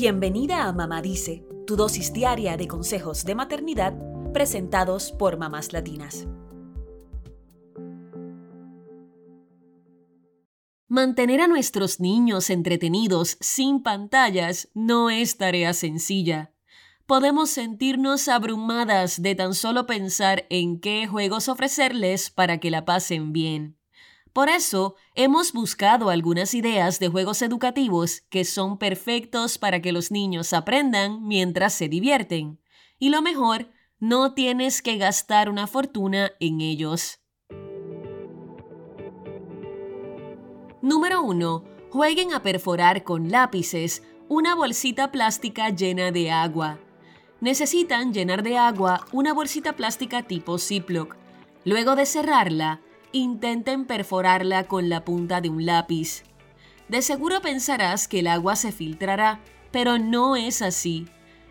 Bienvenida a Mamá Dice, tu dosis diaria de consejos de maternidad presentados por mamás latinas. Mantener a nuestros niños entretenidos sin pantallas no es tarea sencilla. Podemos sentirnos abrumadas de tan solo pensar en qué juegos ofrecerles para que la pasen bien. Por eso, hemos buscado algunas ideas de juegos educativos que son perfectos para que los niños aprendan mientras se divierten. Y lo mejor, no tienes que gastar una fortuna en ellos. Número 1. Jueguen a perforar con lápices una bolsita plástica llena de agua. Necesitan llenar de agua una bolsita plástica tipo Ziploc. Luego de cerrarla, intenten perforarla con la punta de un lápiz. De seguro pensarás que el agua se filtrará, pero no es así.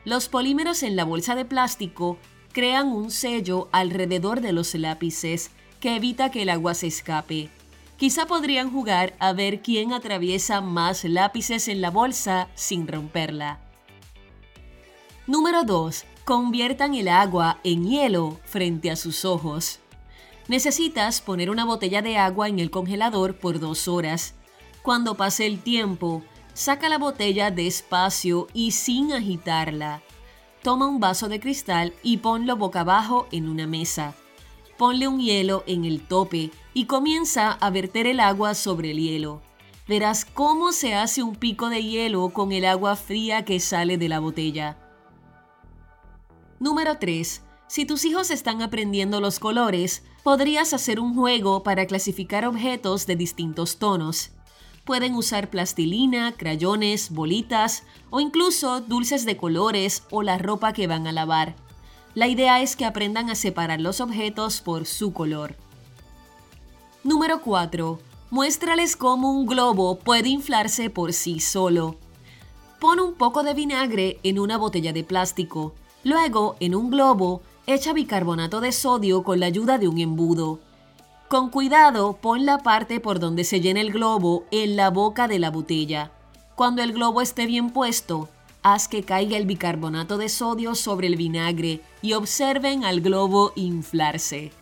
Los polímeros en la bolsa de plástico crean un sello alrededor de los lápices que evita que el agua se escape. Quizá podrían jugar a ver quién atraviesa más lápices en la bolsa sin romperla. Número 2. Conviertan el agua en hielo frente a sus ojos. Necesitas poner una botella de agua en el congelador por dos horas. Cuando pase el tiempo, saca la botella despacio y sin agitarla. Toma un vaso de cristal y ponlo boca abajo en una mesa. Ponle un hielo en el tope y comienza a verter el agua sobre el hielo. Verás cómo se hace un pico de hielo con el agua fría que sale de la botella. Número 3. Si tus hijos están aprendiendo los colores, podrías hacer un juego para clasificar objetos de distintos tonos. Pueden usar plastilina, crayones, bolitas o incluso dulces de colores o la ropa que van a lavar. La idea es que aprendan a separar los objetos por su color. Número 4. Muéstrales cómo un globo puede inflarse por sí solo. Pon un poco de vinagre en una botella de plástico. Luego, en un globo, echa bicarbonato de sodio con la ayuda de un embudo. Con cuidado, pon la parte por donde se llena el globo en la boca de la botella. Cuando el globo esté bien puesto, haz que caiga el bicarbonato de sodio sobre el vinagre y observen al globo inflarse.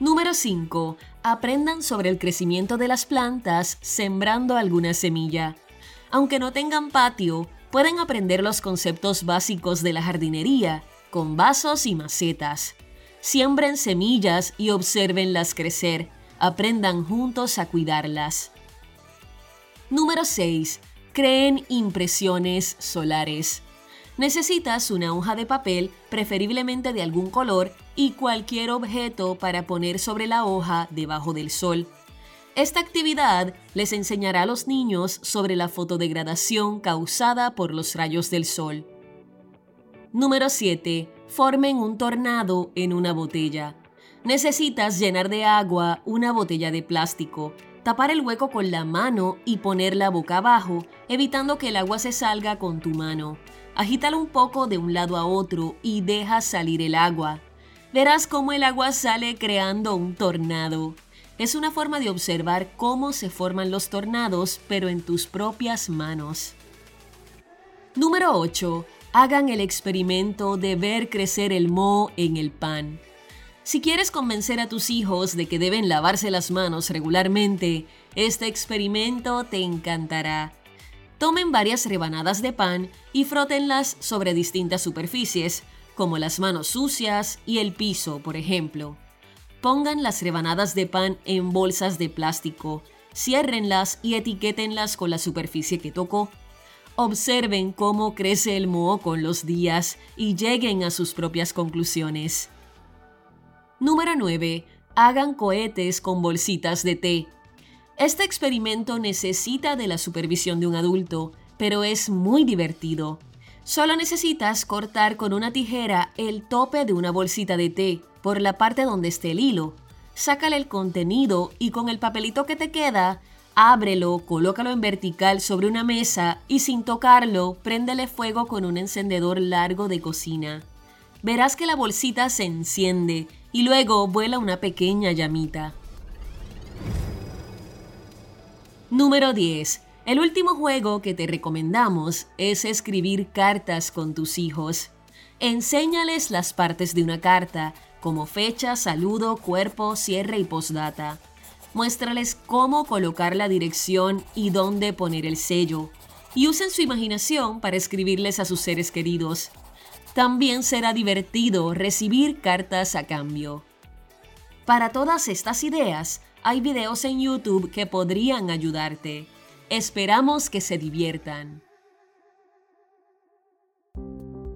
Número 5. Aprendan sobre el crecimiento de las plantas sembrando alguna semilla. Aunque no tengan patio, pueden aprender los conceptos básicos de la jardinería con vasos y macetas. Siembren semillas y observenlas crecer. Aprendan juntos a cuidarlas. Número 6. Creen impresiones solares. Necesitas una hoja de papel, preferiblemente de algún color, y cualquier objeto para poner sobre la hoja debajo del sol. Esta actividad les enseñará a los niños sobre la fotodegradación causada por los rayos del sol. Número 7. Formen un tornado en una botella. Necesitas llenar de agua una botella de plástico, tapar el hueco con la mano y ponerla boca abajo, evitando que el agua se salga con tu mano. Agítalo un poco de un lado a otro y deja salir el agua. Verás cómo el agua sale creando un tornado. Es una forma de observar cómo se forman los tornados, pero en tus propias manos. Número 8 hagan el experimento de ver crecer el moho en el pan. Si quieres convencer a tus hijos de que deben lavarse las manos regularmente, este experimento te encantará. Tomen varias rebanadas de pan y frótenlas sobre distintas superficies, como las manos sucias y el piso, por ejemplo. Pongan las rebanadas de pan en bolsas de plástico, ciérrenlas y etiquétenlas con la superficie que tocó. Observen cómo crece el moho con los días y lleguen a sus propias conclusiones. Número 9. Hagan cohetes con bolsitas de té. Este experimento necesita de la supervisión de un adulto, pero es muy divertido. Solo necesitas cortar con una tijera el tope de una bolsita de té por la parte donde esté el hilo. Sácale el contenido y con el papelito que te queda, Ábrelo, colócalo en vertical sobre una mesa y sin tocarlo, préndele fuego con un encendedor largo de cocina. Verás que la bolsita se enciende y luego vuela una pequeña llamita. Número 10. El último juego que te recomendamos es escribir cartas con tus hijos. Enséñales las partes de una carta, como fecha, saludo, cuerpo, cierre y postdata. Muéstrales cómo colocar la dirección y dónde poner el sello. Y usen su imaginación para escribirles a sus seres queridos. También será divertido recibir cartas a cambio. Para todas estas ideas, hay videos en YouTube que podrían ayudarte. Esperamos que se diviertan.